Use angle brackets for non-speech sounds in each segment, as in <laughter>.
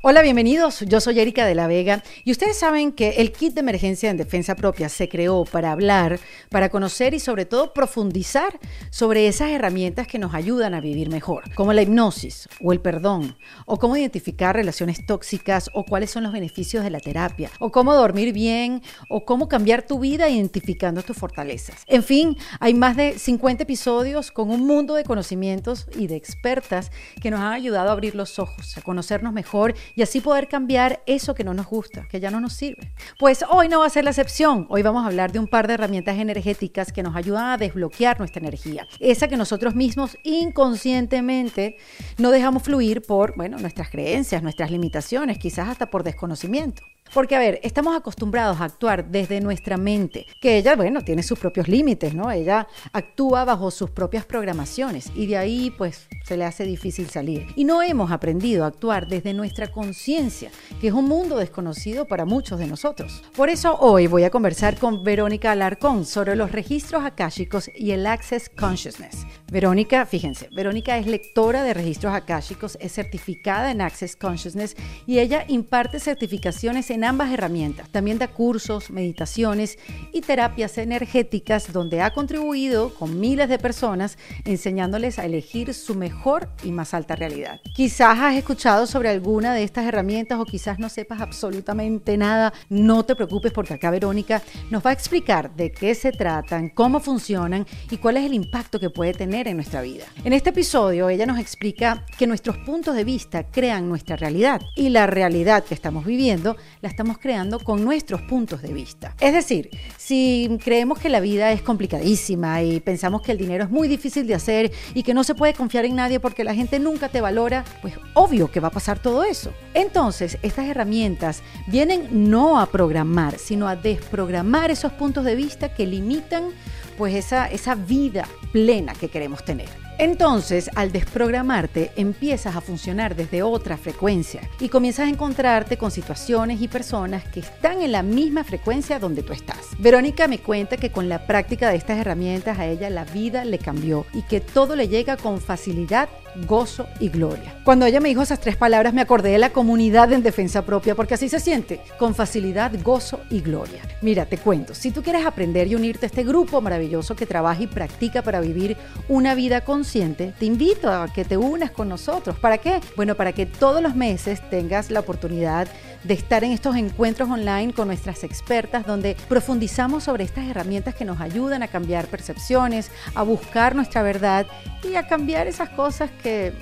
Hola, bienvenidos. Yo soy Erika de la Vega y ustedes saben que el kit de emergencia en defensa propia se creó para hablar, para conocer y sobre todo profundizar sobre esas herramientas que nos ayudan a vivir mejor, como la hipnosis o el perdón, o cómo identificar relaciones tóxicas o cuáles son los beneficios de la terapia, o cómo dormir bien, o cómo cambiar tu vida identificando tus fortalezas. En fin, hay más de 50 episodios con un mundo de conocimientos y de expertas que nos han ayudado a abrir los ojos, a conocernos mejor y así poder cambiar eso que no nos gusta, que ya no nos sirve. Pues hoy no va a ser la excepción. Hoy vamos a hablar de un par de herramientas energéticas que nos ayudan a desbloquear nuestra energía. Esa que nosotros mismos inconscientemente no dejamos fluir por, bueno, nuestras creencias, nuestras limitaciones, quizás hasta por desconocimiento. Porque, a ver, estamos acostumbrados a actuar desde nuestra mente, que ella, bueno, tiene sus propios límites, ¿no? Ella actúa bajo sus propias programaciones y de ahí, pues, se le hace difícil salir. Y no hemos aprendido a actuar desde nuestra conciencia, que es un mundo desconocido para muchos de nosotros. Por eso hoy voy a conversar con Verónica Alarcón sobre los registros akáshicos y el Access Consciousness. Verónica, fíjense, Verónica es lectora de registros akáshicos, es certificada en Access Consciousness y ella imparte certificaciones en en ambas herramientas. También da cursos, meditaciones y terapias energéticas donde ha contribuido con miles de personas enseñándoles a elegir su mejor y más alta realidad. Quizás has escuchado sobre alguna de estas herramientas o quizás no sepas absolutamente nada. No te preocupes porque acá Verónica nos va a explicar de qué se tratan, cómo funcionan y cuál es el impacto que puede tener en nuestra vida. En este episodio ella nos explica que nuestros puntos de vista crean nuestra realidad y la realidad que estamos viviendo la estamos creando con nuestros puntos de vista. Es decir, si creemos que la vida es complicadísima y pensamos que el dinero es muy difícil de hacer y que no se puede confiar en nadie porque la gente nunca te valora, pues obvio que va a pasar todo eso. Entonces, estas herramientas vienen no a programar, sino a desprogramar esos puntos de vista que limitan pues esa, esa vida plena que queremos tener. Entonces, al desprogramarte, empiezas a funcionar desde otra frecuencia y comienzas a encontrarte con situaciones y personas que están en la misma frecuencia donde tú estás. Verónica me cuenta que con la práctica de estas herramientas a ella la vida le cambió y que todo le llega con facilidad gozo y gloria. Cuando ella me dijo esas tres palabras me acordé de la comunidad en defensa propia porque así se siente, con facilidad, gozo y gloria. Mira, te cuento, si tú quieres aprender y unirte a este grupo maravilloso que trabaja y practica para vivir una vida consciente, te invito a que te unas con nosotros. ¿Para qué? Bueno, para que todos los meses tengas la oportunidad de estar en estos encuentros online con nuestras expertas donde profundizamos sobre estas herramientas que nos ayudan a cambiar percepciones, a buscar nuestra verdad y a cambiar esas cosas que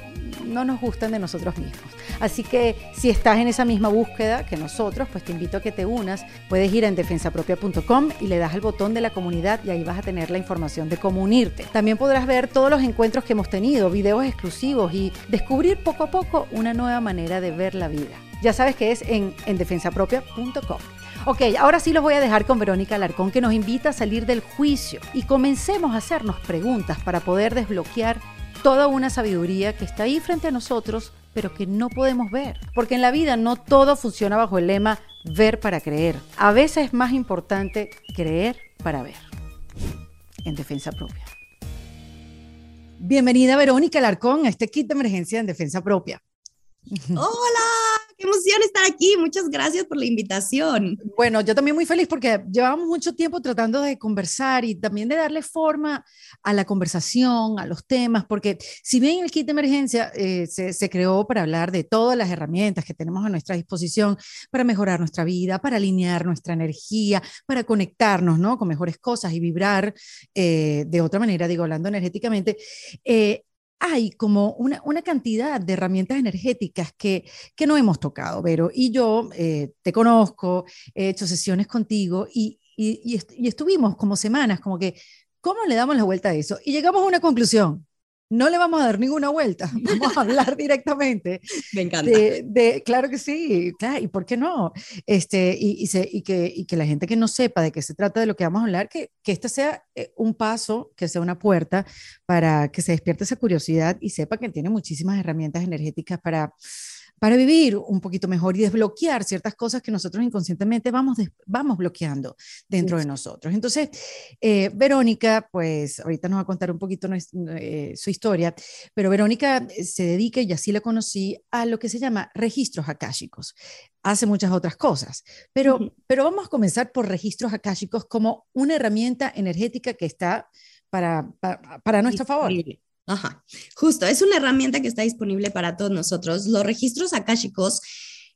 no nos gustan de nosotros mismos. Así que si estás en esa misma búsqueda que nosotros, pues te invito a que te unas. Puedes ir a defensapropia.com y le das al botón de la comunidad y ahí vas a tener la información de cómo unirte. También podrás ver todos los encuentros que hemos tenido, videos exclusivos y descubrir poco a poco una nueva manera de ver la vida. Ya sabes que es en, en defensapropia.com. Ok, ahora sí los voy a dejar con Verónica Alarcón que nos invita a salir del juicio y comencemos a hacernos preguntas para poder desbloquear toda una sabiduría que está ahí frente a nosotros, pero que no podemos ver. Porque en la vida no todo funciona bajo el lema ver para creer. A veces es más importante creer para ver. En defensa propia. Bienvenida Verónica Alarcón a este kit de emergencia en defensa propia. Hola, qué emoción estar aquí. Muchas gracias por la invitación. Bueno, yo también muy feliz porque llevamos mucho tiempo tratando de conversar y también de darle forma a la conversación, a los temas, porque si bien el kit de emergencia eh, se, se, creó para hablar de todas las herramientas que tenemos a nuestra disposición para mejorar nuestra vida, para alinear nuestra energía, para conectarnos ¿no? con mejores cosas y vibrar eh, de otra manera, digo, hablando energéticamente, eh, hay como una, una, cantidad de herramientas energéticas que, que no hemos tocado, Vero. Y yo eh, te conozco, he hecho sesiones contigo y, y, y, estuvimos como semanas, como que, ¿cómo le damos la vuelta a eso? Y llegamos a una conclusión no le vamos a dar ninguna vuelta, <laughs> vamos a hablar directamente. Me encanta. De, claro que sí, claro, y por qué no. Este, y, y, se, y, que, y, que, la gente que no sepa de qué se trata de lo que vamos a hablar, que, que este sea eh, un paso, que sea una puerta para que se despierte esa curiosidad y sepa que tiene muchísimas herramientas energéticas para para vivir un poquito mejor y desbloquear ciertas cosas que nosotros inconscientemente vamos, vamos bloqueando dentro de nosotros. Entonces, eh, Verónica, pues ahorita nos va a contar un poquito eh, su historia, pero Verónica se dedica, y así la conocí, a lo que se llama registros akáshicos. Hace muchas otras cosas, pero, pero vamos a comenzar por registros akáshicos como una herramienta energética que está para, para, para nuestro favor. Ajá, justo, es una herramienta que está disponible para todos nosotros. Los registros akáshicos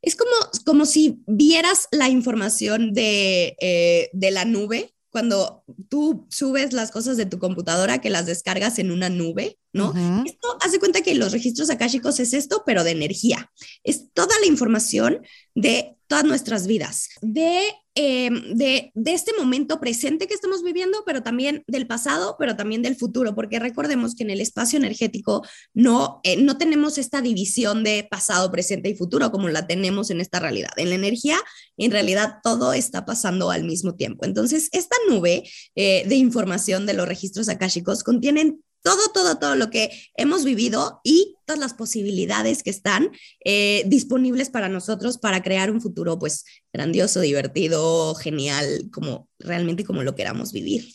es como, como si vieras la información de, eh, de la nube cuando tú subes las cosas de tu computadora que las descargas en una nube, ¿no? Esto hace cuenta que los registros akáshicos es esto, pero de energía. Es toda la información de todas nuestras vidas, de Em, de, este momento presente que estamos viviendo, pero también del pasado, pero también del futuro, porque recordemos que en el espacio energético no, eh, no tenemos esta división de pasado, presente y futuro como la tenemos en esta realidad. En la energía, en realidad, todo está pasando al mismo tiempo. Entonces, esta nube eh, de información de los registros akáshicos contienen todo, todo, todo lo que hemos vivido y todas las posibilidades que están eh, disponibles para nosotros para crear un futuro pues grandioso, divertido, genial, como realmente como lo queramos vivir.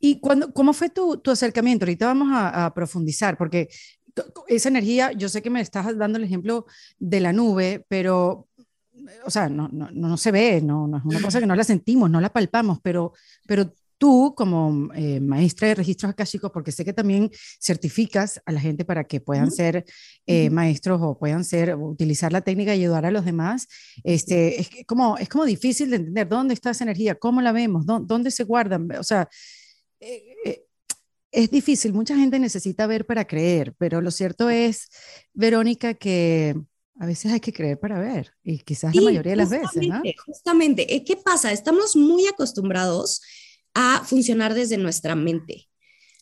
¿Y cuando, cómo fue tu, tu acercamiento? Ahorita vamos a, a profundizar porque esa energía, yo sé que me estás dando el ejemplo de la nube, pero o sea, no, no, no, se ve, no, no, es una cosa que no la sentimos, no la palpamos, pero, pero tú como eh, maestra de registros akáshicos, porque sé que también certificas a la gente para que puedan ser eh, maestros o puedan ser, utilizar la técnica y ayudar a los demás, este, es, como, es como difícil de entender dónde está esa energía, cómo la vemos, dónde, se guardan, o sea, eh, es difícil, mucha gente necesita ver para creer, pero lo cierto es, Verónica, que a veces hay que creer para ver, y quizás la mayoría de las veces, ¿no? Justamente, ¿qué pasa? Estamos muy acostumbrados a funcionar desde nuestra mente,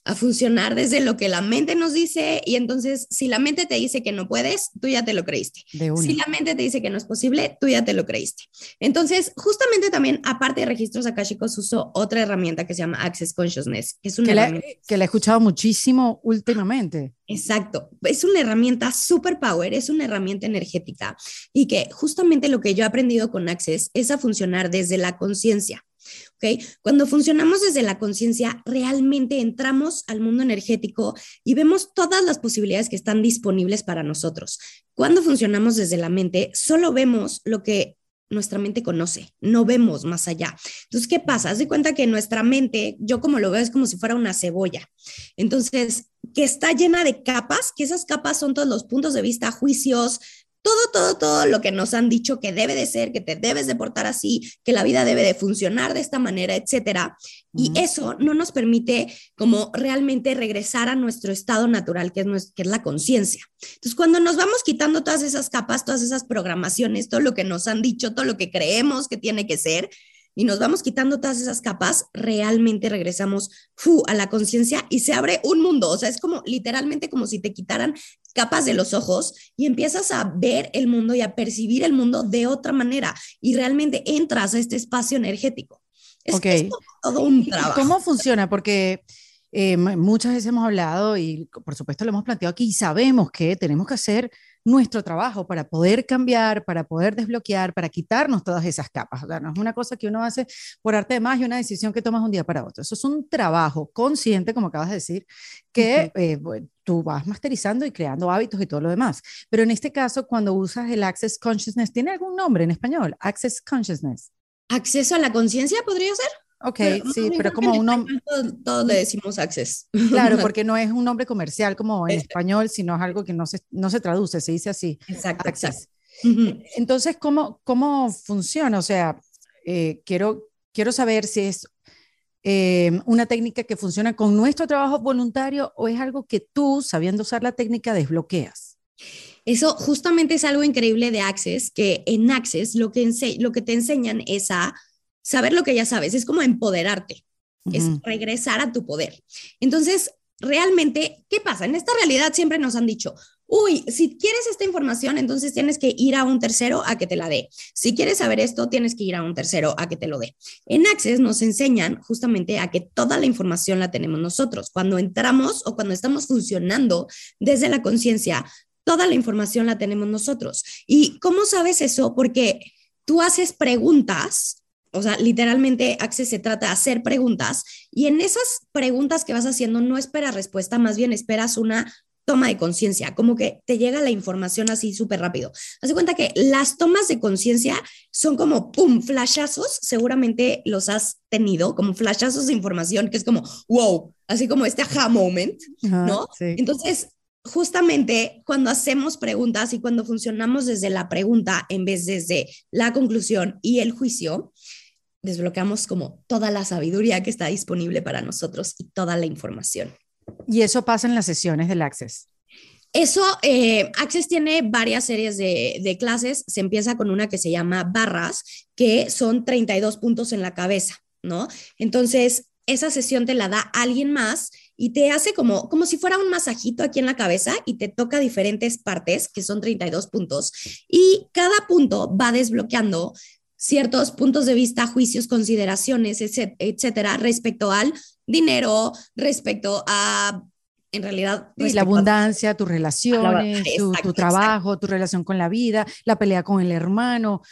a funcionar desde lo que la mente nos dice y entonces si la mente te dice que no puedes, tú ya te lo creíste. Si la mente te dice que no es posible, tú ya te lo creíste. Entonces, justamente también, aparte de registros akashicos, uso otra herramienta que se llama Access Consciousness, que es una que, la, que la he escuchado muchísimo últimamente. Exacto, es una herramienta super power, es una herramienta energética y que justamente lo que yo he aprendido con Access es a funcionar desde la conciencia. Cuando funcionamos desde la conciencia, realmente entramos al mundo energético y vemos todas las posibilidades que están disponibles para nosotros. Cuando funcionamos desde la mente, solo vemos lo que nuestra mente conoce, no vemos más allá. Entonces, ¿qué pasa? Haz de cuenta que nuestra mente, yo como lo veo, es como si fuera una cebolla. Entonces, que está llena de capas, que esas capas son todos los puntos de vista, juicios, todo, todo, todo lo que nos han dicho que debe de ser, que te debes de portar así, que la vida debe de funcionar de esta manera, etcétera. Y eso no nos permite como realmente regresar a nuestro estado natural, que es, que es la conciencia. Entonces, cuando nos vamos quitando todas esas capas, todas esas programaciones, todo lo que nos han dicho, todo lo que creemos que tiene que ser, y nos vamos quitando todas esas capas, realmente regresamos fu, a la conciencia y se abre un mundo. O sea, es como literalmente como si te quitaran capas de los ojos y empiezas a ver el mundo y a percibir el mundo de otra manera y realmente entras a este espacio energético. Es, todo un trabajo. ¿Cómo funciona? Porque eh, muchas veces hemos hablado y por supuesto lo hemos planteado aquí y sabemos que tenemos que hacer nuestro trabajo para poder cambiar, para poder desbloquear, para quitarnos todas esas capas. O sea, no es una cosa que uno hace por arte de magia, una decisión que tomas un día para otro. Eso es un trabajo consciente, como acabas de decir, que eh, tú vas masterizando y creando hábitos y todo lo demás. Pero en este caso, cuando usas el Access Consciousness, ¿tiene algún nombre en español? Access Consciousness. ¿Acceso a la conciencia podría ser? Ok, sí, pero como un nombre... Todos, le decimos access. Claro, <laughs> porque no es un nombre comercial como en español, sino es algo que no se, no se traduce, se dice así. Exacto. Access. Entonces, ¿cómo, ¿cómo funciona? O sea, eh, quiero, quiero saber si es eh, una técnica que funciona con nuestro trabajo voluntario o es algo que tú, sabiendo usar la técnica, desbloqueas. Eso justamente es algo increíble de Access, que en Access lo que, lo que te enseñan es a saber lo que ya sabes, es como empoderarte, es regresar a tu poder. Entonces, realmente, ¿qué pasa? En esta realidad siempre nos han dicho, uy, si quieres esta información, entonces tienes que ir a un tercero a que te la dé. Si quieres saber esto, tienes que ir a un tercero a que te lo dé. En Access nos enseñan justamente a que toda la información la tenemos nosotros. Cuando entramos o cuando estamos funcionando desde la conciencia, toda la información la tenemos nosotros. ¿Y cómo sabes eso? Porque tú haces preguntas, o sea, literalmente Access se trata de hacer preguntas y en esas preguntas que vas haciendo no esperas respuesta, más bien esperas una toma de conciencia, como que te llega la información así súper rápido. Haz de cuenta que las tomas de conciencia son como, ¡pum!, flashazos, seguramente los has tenido, como flashazos de información, que es como, wow, así como este aha moment, ¿no? Entonces, justamente cuando hacemos preguntas y cuando funcionamos desde la pregunta en vez desde la conclusión y el juicio, desbloqueamos como toda la sabiduría que está disponible para nosotros y toda la información. Y eso pasa en las sesiones del Access. Eso, eh, Access tiene varias series de, de, clases. Se empieza con una que se llama barras, que son 32 puntos en la cabeza, ¿no? Entonces, esa sesión te la da alguien más y te hace como, como si fuera un masajito aquí en la cabeza y te toca diferentes partes, que son 32 puntos, y cada punto va desbloqueando ciertos puntos de vista, juicios, consideraciones, etcétera, respecto al dinero, respecto a, en realidad... la abundancia, tus relaciones, tu, trabajo, tu relación con la vida, la pelea con el hermano,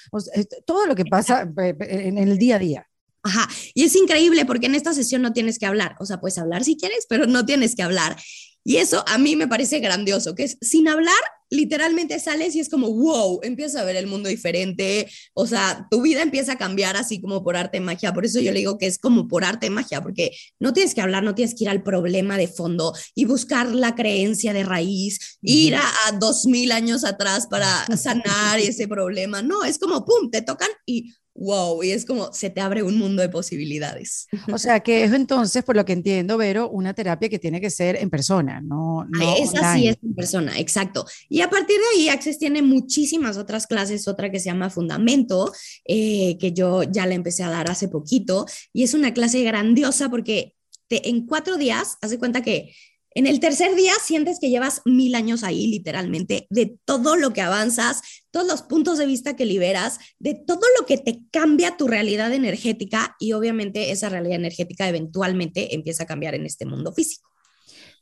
todo lo que pasa en el día a día. Ajá, y es increíble porque en esta sesión no tienes que hablar, o sea, puedes hablar si quieres, pero no tienes que hablar. Y eso a mí me parece grandioso, que es sin hablar, literalmente sales y es como, wow, empiezas a ver el mundo diferente, o sea, tu vida empieza a cambiar así como por arte magia. Por eso yo le digo que es como por arte magia, porque no tienes que hablar, no tienes que ir al problema de fondo y buscar la creencia de raíz, ir a, a dos mil años atrás para <laughs> sanar ese problema. No, es como, pum, te tocan y wow, y es como se te abre un mundo de posibilidades. <laughs> O sea, que es entonces, por lo que entiendo, Vero, una terapia que tiene que ser en persona, no, no Esa sí es en persona, exacto. Y a partir de ahí, Access tiene muchísimas otras clases, otra que se llama Fundamento, eh, que yo ya la empecé a dar hace poquito, y es una clase grandiosa porque te, en cuatro días, hace cuenta que en el tercer día sientes que llevas mil años ahí, literalmente, de todo lo que avanzas, todos los puntos de vista que liberas, de todo lo que te cambia tu realidad energética y obviamente esa realidad energética eventualmente empieza a cambiar en este mundo físico.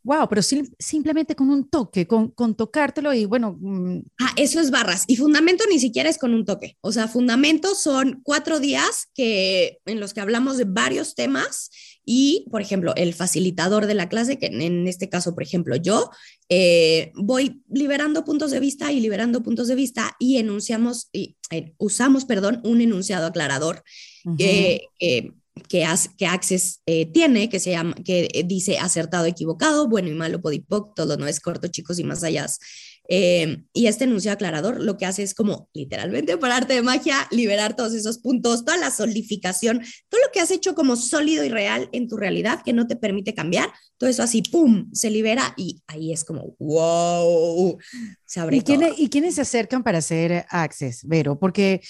Wow, pero simplemente con un toque, con, con tocártelo y bueno. Mm. Ah, eso es barras. Y fundamento ni siquiera es con un toque. O sea, fundamento son cuatro días que, en los que hablamos de varios temas y, por ejemplo, el facilitador de la clase, que en este caso, por ejemplo, yo, eh, voy liberando puntos de vista y liberando puntos de vista y enunciamos, y, eh, usamos, perdón, un enunciado aclarador que, que, Access eh, tiene, que, se llama, que dice acertado, equivocado, bueno y malo, podipoc, todo no es corto, chicos, y más allá. Eh, y este enunciado aclarador lo que hace es como literalmente por arte de magia liberar todos esos puntos, toda la solidificación, todo lo que has hecho como sólido y real en tu realidad que no te permite cambiar, todo eso así, ¡pum!, se libera y ahí es como, wow, se abre. ¿Y, ¿y quiénes se acercan para hacer Access, Vero? Porque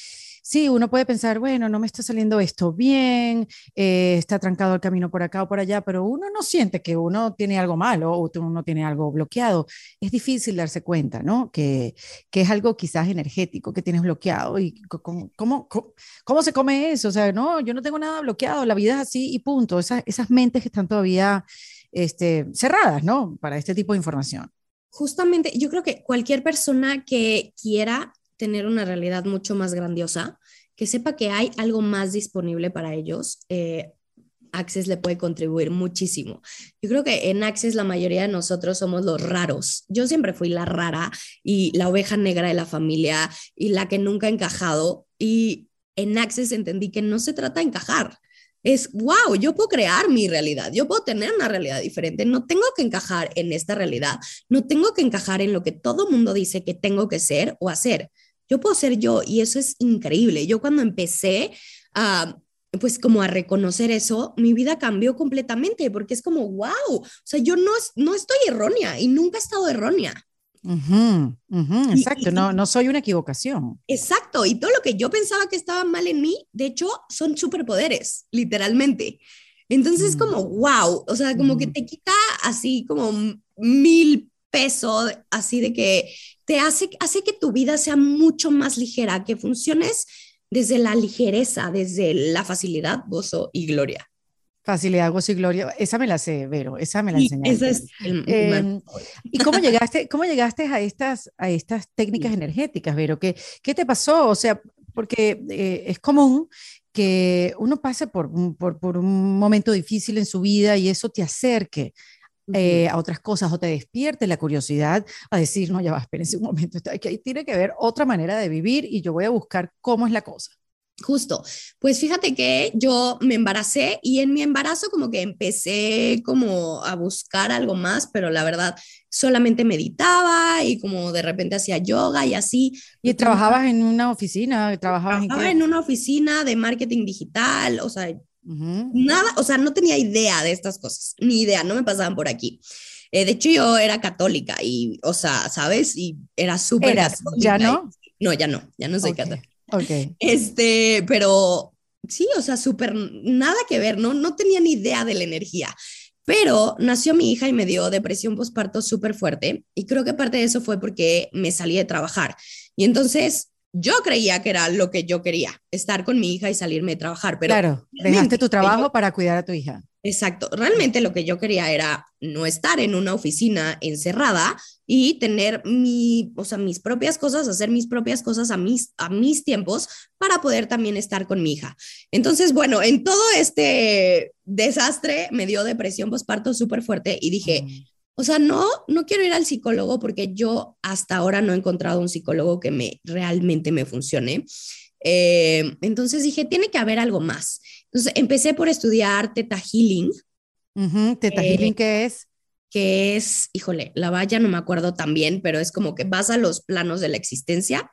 sí, uno puede pensar, bueno, no me está saliendo esto bien, eh, está trancado el camino por acá o por allá, pero uno no siente que uno tiene algo malo o uno tiene algo bloqueado. Es difícil darse cuenta, ¿no? Que, que es algo quizás energético que tienes bloqueado y cómo, cómo, cómo, se come eso. O sea, no, yo no tengo nada bloqueado, la vida es así y punto. Esas, esas mentes que están todavía este, cerradas, ¿no? Para este tipo de información. Justamente, yo creo que cualquier persona que quiera tener una realidad mucho más grandiosa, que sepa que hay algo más disponible para ellos. Eh, Access le puede contribuir muchísimo. Yo creo que en Access la mayoría de nosotros somos los raros. Yo siempre fui la rara y la oveja negra de la familia y la que nunca ha encajado. Y en Access entendí que no se trata de encajar. Es, wow, yo puedo crear mi realidad, yo puedo tener una realidad diferente, no tengo que encajar en esta realidad, no tengo que encajar en lo que todo mundo dice que tengo que ser o hacer yo puedo ser yo y eso es increíble. Yo cuando empecé a pues como a reconocer eso, mi vida cambió completamente porque es como, wow, o sea, yo no, no estoy errónea y nunca he estado errónea. exacto, no, no soy una equivocación. Exacto, y todo lo que yo pensaba que estaba mal en mí, de hecho, son superpoderes, literalmente. Entonces, es como, wow, o sea, como que te quita así como mil pesos, así de que te hace, hace que tu vida sea mucho más ligera, que funciones desde la ligereza, desde la facilidad, gozo y gloria. Facilidad, gozo y gloria. Esa me la sé, Vero, esa me la enseñaste. Es el, eh, ¿Y cómo llegaste, cómo llegaste a estas, a estas técnicas energéticas, Vero? ¿Qué, qué te pasó? O sea, porque eh, es común que uno pase por, por, por, un momento difícil en su vida y eso te acerque eh, a otras cosas o te despierte la curiosidad a decir, no, ya va, espérense un momento, que tiene que haber otra manera de vivir y yo voy a buscar cómo es la cosa. Justo, pues fíjate que yo me embaracé y en mi embarazo como que empecé como a buscar algo más, pero la verdad solamente meditaba y como de repente hacía yoga y así. ¿Y trabajabas en una oficina? ¿Trabajabas trabajaba en, una oficina de marketing digital, o sea, nada, o sea, no tenía idea de estas cosas, ni idea, no me pasaban por aquí. Eh, de hecho, yo era católica y, o sea, ¿sabes? Y era súper... ¿Ya no? No, ya no, ya no soy católica. Ok. Este, pero sí, o sea, súper nada que ver, ¿no? No tenía ni idea de la energía. Pero nació mi hija y me dio depresión postparto súper fuerte y creo que parte de eso fue porque me salí de trabajar. Y entonces yo creía que era lo que yo quería, estar con mi hija y salirme de trabajar. Pero claro, dejaste tu trabajo para cuidar a tu hija. Exacto. Realmente lo que yo quería era no estar en una oficina encerrada y tener mi, o sea, mis propias cosas, hacer mis propias cosas a mis, a mis tiempos para poder también estar con mi hija. Entonces, bueno, en todo este desastre me dio depresión postparto súper fuerte y dije, o sea, no, no quiero ir al psicólogo porque yo hasta ahora no he encontrado un psicólogo que me realmente me funcione. Eh, entonces dije, tiene que haber algo más. Entonces empecé por estudiar Teta Healing. ¿Teta eh, Healing qué es? Que es, híjole, la valla no me acuerdo tan bien, pero es como que vas a los planos de la existencia.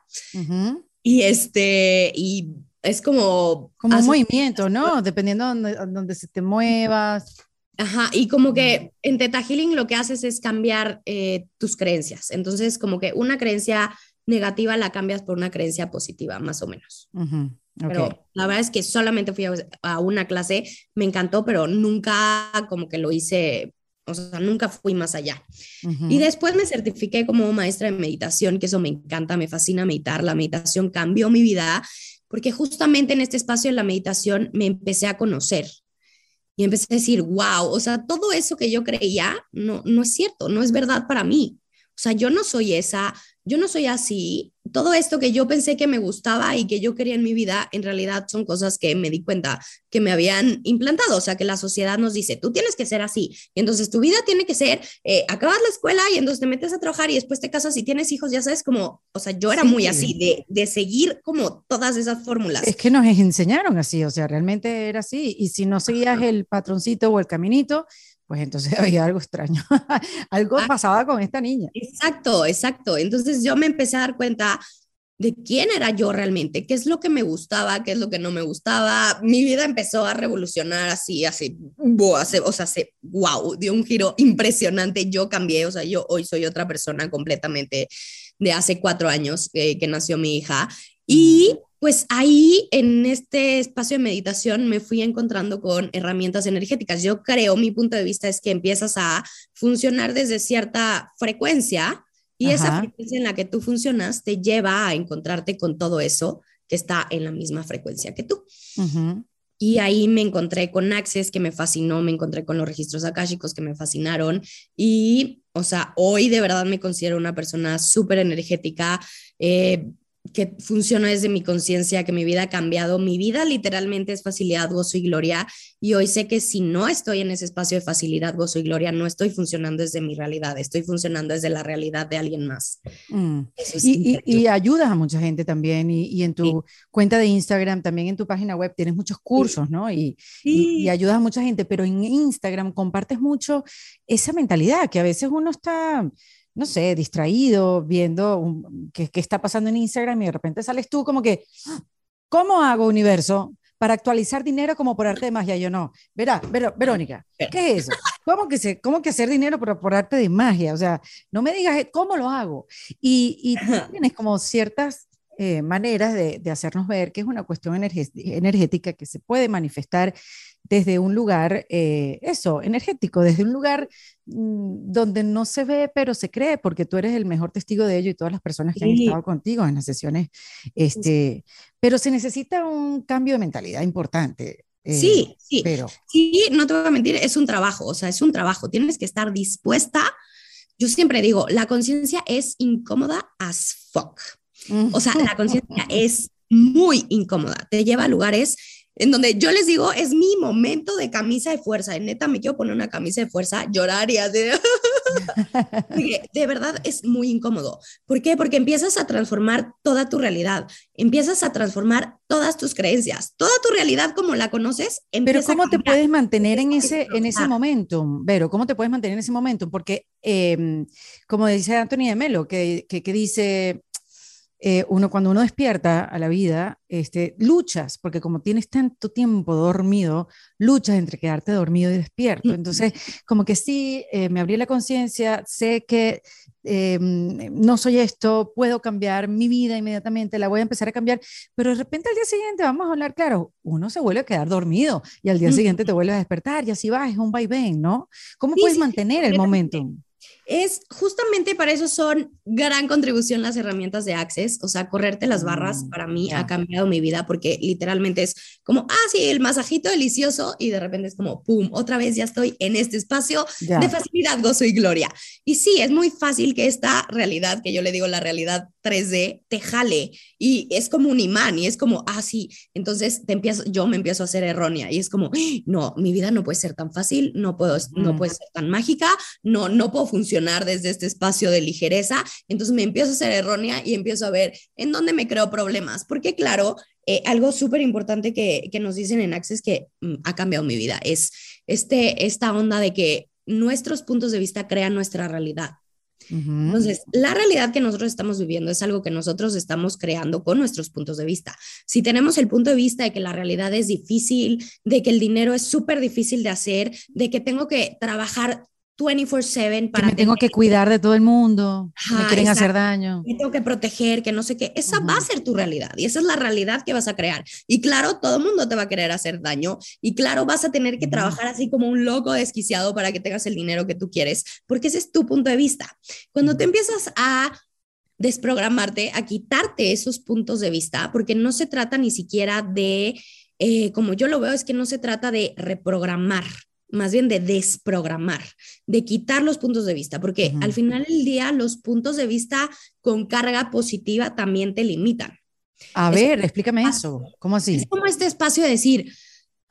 Y este, y es como... Como un movimiento, ¿no? Dependiendo de donde, se te muevas. Ajá, y como que en Teta Healing lo que haces es cambiar eh, tus creencias. Entonces, como que una creencia negativa la cambias por una creencia positiva, más o menos. Pero la verdad es que solamente fui a, una clase, me encantó, pero nunca como que lo hice, o sea, nunca fui más allá. Y después me certifiqué como maestra de meditación, que eso me encanta, me fascina meditar, la meditación cambió mi vida, porque justamente en este espacio de la meditación me empecé a conocer. Y empecé a decir, wow, o sea, todo eso que yo creía no, no es cierto, no es verdad para mí. O sea, yo no soy esa, yo no soy así. Todo esto que yo pensé que me gustaba y que yo quería en mi vida, en realidad son cosas que me di cuenta que me habían implantado. O sea, que la sociedad nos dice, tú tienes que ser así. Y entonces tu vida tiene que ser, eh, acabas la escuela y entonces te metes a trabajar y después te casas y tienes hijos, ya sabes, como, o sea, yo era muy así, de, de seguir como todas esas fórmulas. Es que nos enseñaron así, o sea, realmente era así. Y si no seguías el patroncito o el caminito, pues entonces <laughs> había algo extraño, <laughs> algo ah. pasaba con esta niña. Exacto, exacto. Entonces yo me empecé a dar cuenta de quién era yo realmente, qué es lo que me gustaba, qué es lo que no me gustaba. Mi vida empezó a revolucionar así, así, o sea, se, wow, dio un giro impresionante. Yo cambié, o sea, yo hoy soy otra persona completamente de hace cuatro años eh, que nació mi hija. Y pues ahí en este espacio de meditación me fui encontrando con herramientas energéticas. Yo creo, mi punto de vista es que empiezas a funcionar desde cierta frecuencia y esa frecuencia en la que tú funcionas te lleva a encontrarte con todo eso que está en la misma frecuencia que tú. Y ahí me encontré con Access, que me fascinó, me encontré con los registros akáshicos que me fascinaron. Y, o sea, hoy de verdad me considero una persona súper energética. Eh, que funciona desde mi conciencia, que mi vida ha cambiado. Mi vida literalmente es facilidad, gozo y gloria. Y hoy sé que si no estoy en ese espacio de facilidad, gozo y gloria, no estoy funcionando desde mi realidad, estoy funcionando desde la realidad de alguien más. Mm. y, ayudas a mucha gente también. Y, en tu cuenta de Instagram, también en tu página web, tienes muchos cursos, ¿no? Y, y ayudas a mucha gente, pero en Instagram compartes mucho esa mentalidad que a veces uno está no sé, distraído, viendo qué, está pasando en Instagram y de repente sales tú como que, ¿cómo hago universo para actualizar dinero como por arte de magia? Yo no. Verá, Verónica, ¿qué es eso? ¿Cómo que, se, ¿Cómo que hacer dinero por, por arte de magia? O sea, no me digas cómo lo hago. Y, y <laughs> tienes como ciertas eh, maneras de, de, hacernos ver que es una cuestión energética que se puede manifestar desde un lugar, eh, eso, energético, desde un lugar mm, donde no se ve, pero se cree, porque tú eres el mejor testigo de ello y todas las personas que han estado contigo en las sesiones. Este, pero se necesita un cambio de mentalidad importante. Eh, sí, sí. Pero... Sí, no te voy a mentir, es un trabajo, o sea, es un trabajo. Tienes que estar dispuesta. Yo siempre digo, la conciencia es incómoda as fuck. O sea, la conciencia es muy incómoda. Te lleva a lugares en donde yo les digo, es mi momento de camisa de fuerza. En neta, me quiero poner una camisa de fuerza, llorar y <laughs> de... de verdad es muy incómodo. ¿Por qué? Porque empiezas a transformar toda tu realidad, empiezas a transformar todas tus creencias, toda tu realidad como la conoces. Pero ¿cómo te puedes mantener en ese, en ese momento, Vero? ¿Cómo te puedes mantener en ese momento? Porque, em, como dice Anthony de Melo, que, que, que dice, eh, uno cuando uno despierta a la vida, este, luchas, porque como tienes tanto tiempo dormido, luchas entre quedarte dormido y despierto. Entonces, como que sí, eh, me abrí la conciencia, sé que eh, no soy esto, puedo cambiar mi vida inmediatamente, la voy a empezar a cambiar, pero de repente al día siguiente vamos a hablar, claro, uno se vuelve a quedar dormido y al día siguiente te vuelves a despertar y así va, es un vaivén, ¿no? ¿Cómo puedes mantener el momento? Es justamente para eso son gran contribución las herramientas de Access, o sea, correrte las barras mm, para mí ha cambiado mi vida porque literalmente es como, ah, sí, el masajito delicioso y de repente es como, pum, otra vez ya estoy en este espacio de facilidad, gozo y gloria. Y sí, es muy fácil que esta realidad, que yo le digo la realidad 3D, te jale y es como un imán y es como, ah, sí, entonces te empiezo, yo me empiezo a hacer errónea y es como, no, mi vida no puede ser tan fácil, no puedo, no puede ser tan mágica, no, no puedo funcionar desde este espacio de ligereza, entonces me empiezo a ser errónea y empiezo a ver en dónde me creo problemas, porque claro, eh, algo súper importante que, que, nos dicen en Access que mm, ha cambiado mi vida es este, esta onda de que nuestros puntos de vista crean nuestra realidad. Entonces, la realidad que nosotros estamos viviendo es algo que nosotros estamos creando con nuestros puntos de vista. Si tenemos el punto de vista de que la realidad es difícil, de que el dinero es súper difícil de hacer, de que tengo que trabajar 24/7 para... Que me tengo que cuidar de todo el mundo, me quieren hacer daño. Me tengo que proteger, que no sé qué. Esa va a ser tu realidad y esa es la realidad que vas a crear. Y claro, todo el mundo te va a querer hacer daño y claro, vas a tener que trabajar así como un loco desquiciado para que tengas el dinero que tú quieres, porque ese es tu punto de vista. Cuando te empiezas a desprogramarte, a quitarte esos puntos de vista, porque no se trata ni siquiera de, eh, como yo lo veo, es que no se trata de reprogramar más bien de desprogramar, de quitar los puntos de vista, porque al final del día los puntos de vista con carga positiva también te limitan. A ver, explícame eso. ¿Cómo así? Es como este espacio de decir,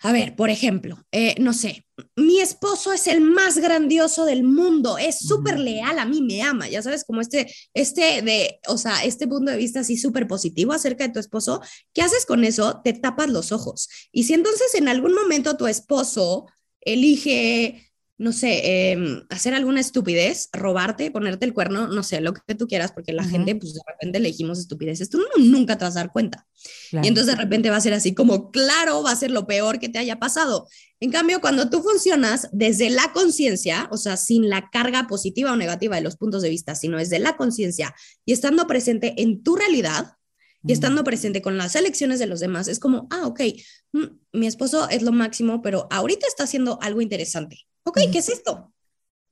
a ver, por ejemplo, eh, no sé, mi esposo es el más grandioso del mundo, es súper leal a mí, me ama, ya sabes, como este, este de, o sea, este punto de vista así súper positivo acerca de tu esposo, ¿qué haces con eso? Te tapas los ojos. Y si entonces en algún momento tu esposo elige, no sé, em, hacer alguna estupidez, robarte, ponerte el cuerno, no sé, lo que tú quieras, porque la gente, pues de repente elegimos estupideces, tú nunca te vas a dar cuenta. Y entonces de repente va a ser así como, claro, va a ser lo peor que te haya pasado. En cambio, cuando tú funcionas desde la conciencia, o sea, sin la carga positiva o negativa de los puntos de vista, sino desde la conciencia y estando presente en tu realidad, y estando presente con las elecciones de los demás, es como, ah, ok, mm, mi esposo es lo máximo, pero ahorita está haciendo algo interesante. Ok, ¿qué es esto?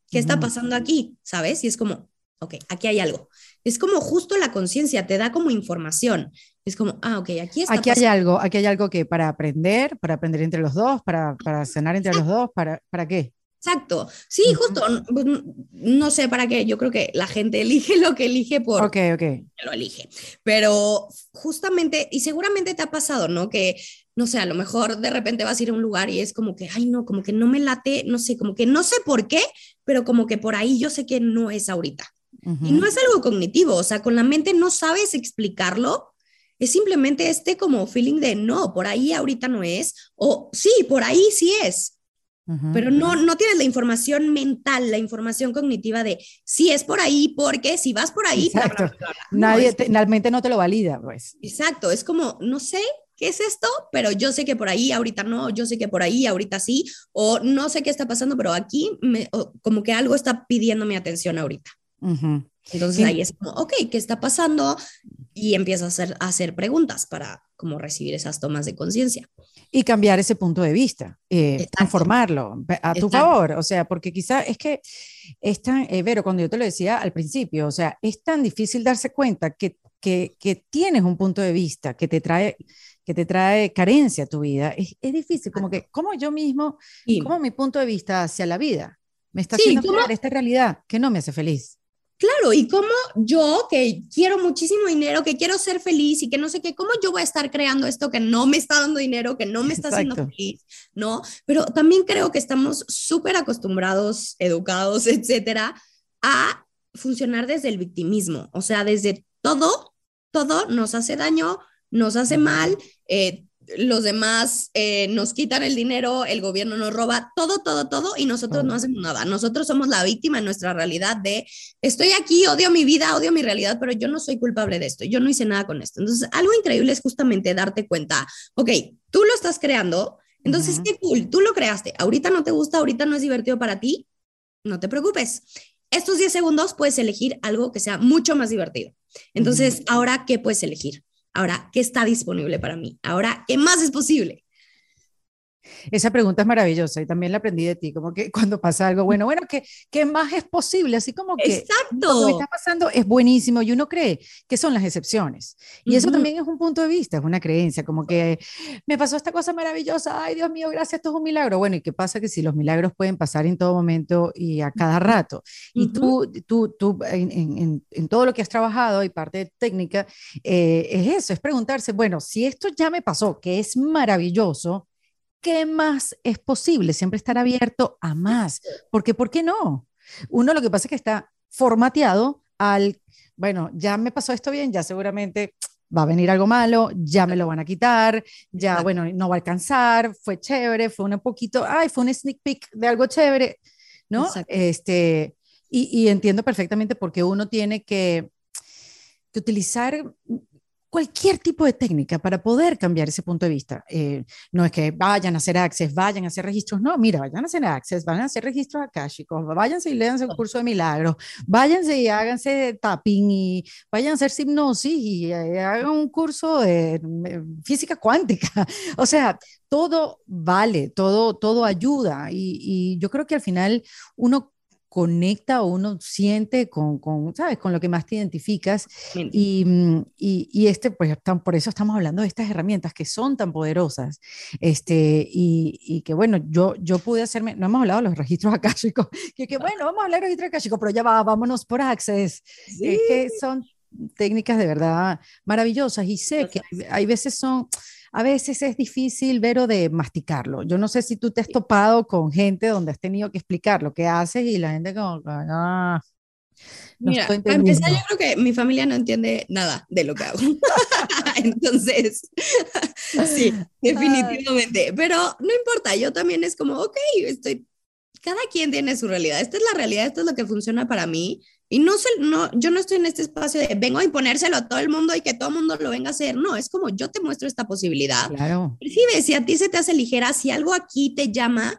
¿Qué está pasando aquí? ¿Sabes? Y es como, ok, aquí hay algo. Es como justo la conciencia, te da como información. Es como, ah, ok, aquí está. Aquí hay algo, aquí hay algo que para aprender, para aprender entre los dos, para, para cenar entre los dos, ¿para, para qué? Exacto. Sí, justo. Pues, no, sé para qué. Yo creo que la gente <laughs> elige lo que elige por. Ok, ok. Lo elige. Pero justamente, y seguramente te ha pasado, ¿no? Que, no sé, a lo mejor de repente vas a ir a un lugar y es como que, ay, no, como que no me late, no sé, como que no sé por qué, pero como que por ahí yo sé que no es ahorita. Y no es algo cognitivo, o sea, con la mente no sabes explicarlo. Es simplemente este como feeling de no, por ahí ahorita no es, o sí, por ahí sí es pero no, no tienes la información mental, la información cognitiva de si es por ahí, porque si vas por ahí, Exacto. Nadie, realmente no te lo valida, pues. Exacto, es como, no sé qué es esto, pero yo sé que por ahí ahorita no, yo sé que por ahí ahorita sí, o no sé qué está pasando, pero aquí me, como que algo está pidiendo mi atención ahorita. Entonces ahí es como, ok, ¿qué está pasando? Y empiezas a hacer, a hacer preguntas para como recibir esas tomas de conciencia. Y cambiar ese punto de vista, eh, transformarlo a tu favor, o sea, porque quizá es que es tan, eh, Vero, cuando yo te lo decía al principio, o sea, es tan difícil darse cuenta que, que, que tienes un punto de vista que te trae que te trae carencia a tu vida, es, es difícil, como que, como yo mismo, como mi punto de vista hacia la vida me está haciendo crear esta realidad que no me hace feliz. Claro, y como yo que quiero muchísimo dinero, que quiero ser feliz y que no sé qué, ¿cómo yo voy a estar creando esto que no me está dando dinero, que no me está haciendo feliz? ¿No? Pero también creo que estamos súper acostumbrados, educados, <laughs> etcétera, a funcionar desde el victimismo, o sea, desde todo, todo nos hace daño, nos hace mal, eh, los demás eh, nos quitan el dinero, el gobierno nos roba, todo, todo, todo, y nosotros no hacemos nada. Nosotros somos la víctima en nuestra realidad de, estoy aquí, odio mi vida, odio mi realidad, pero yo no soy culpable de esto, yo no hice nada con esto. Entonces, algo increíble es justamente darte cuenta, ok, tú lo estás creando, entonces, qué cool, tú lo creaste, ahorita no te gusta, ahorita no es divertido para ti, no te preocupes. Estos 10 segundos puedes elegir algo que sea mucho más divertido. Entonces, ahora, ¿qué puedes elegir? Ahora, ¿qué está disponible para mí? Ahora, ¿qué más es posible? Esa pregunta es maravillosa y también la aprendí de ti, como que <laughs> cuando pasa algo bueno, bueno, ¿qué, qué más es posible? Así como que Exacto. lo que está pasando es buenísimo y uno cree que son las excepciones. Y eso también es un punto de vista, es una creencia, como que me pasó esta cosa maravillosa, ay Dios mío, gracias, esto es un milagro. Bueno, ¿y qué pasa? Que si los milagros pueden pasar en todo momento y a cada rato. Y tú, tú, tú en, en, en, todo lo que has trabajado y parte de técnica, eh, es eso, es preguntarse, bueno, si esto ya me pasó, que es maravilloso, ¿qué más es posible? Siempre estar abierto a más. Porque, ¿por qué no? Uno lo que pasa es que está formateado al, bueno, ya me pasó esto bien, ya seguramente va a venir algo malo, ya me lo van a quitar, ya, bueno, no va a alcanzar, fue chévere, fue un poquito, ay, fue un sneak peek de algo chévere, ¿no? Este, y, y, entiendo perfectamente por qué uno tiene que, que utilizar cualquier tipo de técnica para poder cambiar ese punto de vista. Eh, no es que vayan a hacer access, vayan a hacer registros, no, mira, vayan a hacer access, vayan a hacer registros akáshicos, váyanse y léanse un curso de milagros, váyanse y háganse tapping y vayan a hacer hipnosis y eh, hagan un curso de eh, física cuántica. <laughs> O sea, todo vale, todo, todo ayuda y, y yo creo que al final uno conecta o uno siente con, con, ¿sabes? Con lo que más te identificas. Y, mm, y, y, este, pues por eso estamos hablando de estas herramientas que son tan poderosas. Este, y, y, que bueno, yo, yo pude hacerme, no hemos hablado de los registros <laughs> akáshicos, que, que bueno, vamos a hablar de registros akáshicos, pero ya va, vámonos por Access, sí. que son técnicas de verdad maravillosas y sé que hay veces son a veces es difícil, Vero, de masticarlo. Yo no sé si tú te has topado con gente donde has tenido que explicar lo que haces y la gente como, ah, no Mira, para empezar, yo creo que mi familia no entiende nada de lo que hago. <laughs> Entonces, <laughs> sí, definitivamente. Pero no importa, yo también es como, ok, estoy, cada quien tiene su realidad. Esta es la realidad, esto es lo que funciona para mí. Y no, sé, no, yo no estoy en este espacio de vengo a imponérselo a todo el mundo y que todo el mundo lo venga a hacer. No, es como yo te muestro esta posibilidad. Claro. Percibe, si a ti se te hace ligera, si algo aquí te llama,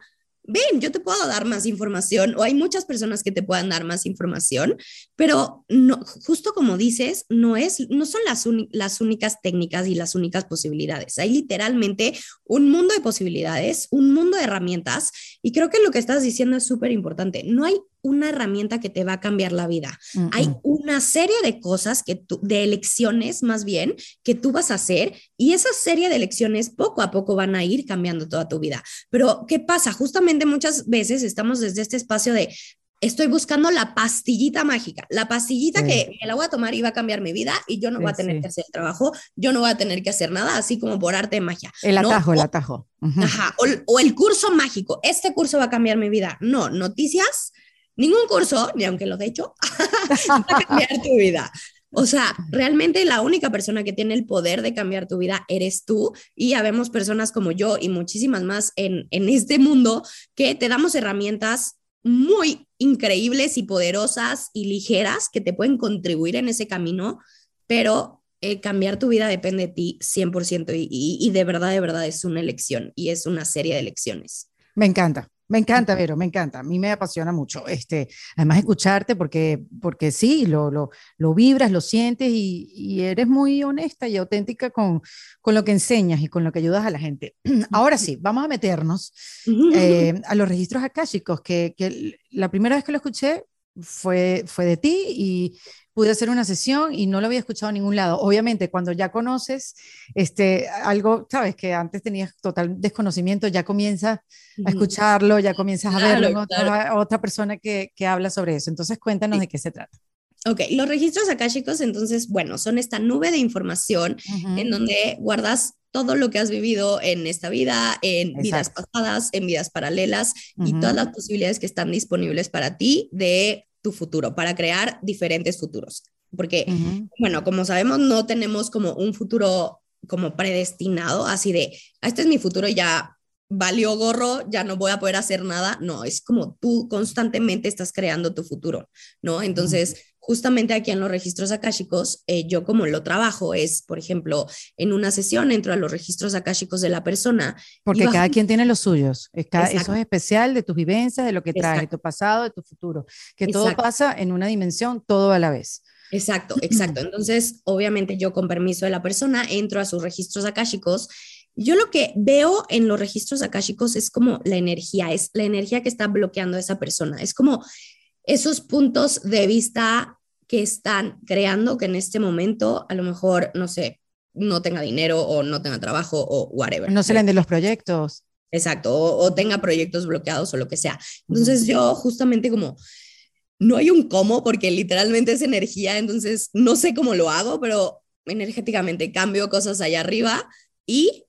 ven, yo te puedo dar más información o hay muchas personas que te puedan dar más información, pero no, justo como dices, no, es, no son las, las únicas técnicas y las únicas posibilidades. Hay literalmente un mundo de posibilidades, un mundo de herramientas y creo que lo que estás diciendo es súper importante. No hay una herramienta que te va a cambiar la vida. Uh -uh. Hay una serie de cosas que tú, de elecciones más bien, que tú vas a hacer y esa serie de elecciones poco a poco van a ir cambiando toda tu vida. Pero, ¿qué pasa? Justamente muchas veces estamos desde este espacio de estoy buscando la pastillita mágica, la pastillita sí. que me la voy a tomar y va a cambiar mi vida y yo no sí, voy a tener sí. que hacer el trabajo, yo no voy a tener que hacer nada, así como por arte de magia. El atajo, ¿no? el atajo. Uh -huh. Ajá, o, o, el curso mágico, este curso va a cambiar mi vida. No, noticias, ningún curso, ni aunque lo de hecho, <laughs> va a cambiar tu vida. O sea, realmente la única persona que tiene el poder de cambiar tu vida eres tú y ya vemos personas como yo y muchísimas más en, en este mundo que te damos herramientas muy increíbles y poderosas y ligeras que te pueden contribuir en ese camino, pero eh, cambiar tu vida depende de ti 100% y, y, y de verdad, de verdad es una elección y es una serie de elecciones. Me encanta. Me encanta, Vero, me encanta. A mí me apasiona mucho. Este, además, escucharte, porque, porque sí, lo, lo, lo vibras, lo sientes y, y, eres muy honesta y auténtica con, con lo que enseñas y con lo que ayudas a la gente. <clears throat> Ahora sí, vamos a meternos eh, a los registros akáshicos, que, que la primera vez que lo escuché fue, fue de ti y pude hacer una sesión y no lo había escuchado en ningún lado. Obviamente, cuando ya conoces este, algo, sabes, que antes tenías total desconocimiento, ya comienzas a escucharlo, ya comienzas a verlo, otra, otra, persona que, que, habla sobre eso. Entonces, cuéntanos de qué se trata. Ok, los registros akáshicos, entonces, bueno, son esta nube de información en donde guardas todo lo que has vivido en esta vida, en vidas pasadas, en vidas paralelas y todas las posibilidades que están disponibles para ti de tu futuro, para crear diferentes futuros. Porque, bueno, como sabemos, no tenemos como un futuro como predestinado, así de, ah, este es mi futuro, ya valió gorro, ya no voy a poder hacer nada. No, es como tú constantemente estás creando tu futuro, ¿no? Entonces, justamente aquí en los registros akáshicos, eh, yo como lo trabajo es, por ejemplo, en una sesión entro a los registros akáshicos de la persona. Porque cada quien tiene los suyos. eso es especial de tus vivencias, de lo que traes, de tu pasado, de tu futuro. Que todo pasa en una dimensión, todo a la vez. Exacto, <clears throat> exacto. Entonces, obviamente yo con permiso de la persona entro a sus registros akáshicos. Yo lo que veo en los registros akáshicos es como la energía, es la energía que está bloqueando a esa persona. Es como esos puntos de vista que están creando que en este momento a lo mejor, no sé, no tenga dinero o no tenga trabajo o whatever. No se de los proyectos. Exacto, o, tenga proyectos bloqueados o lo que sea. Entonces yo justamente como, no hay un cómo porque literalmente es energía, entonces no sé cómo lo hago, pero energéticamente cambio cosas allá arriba y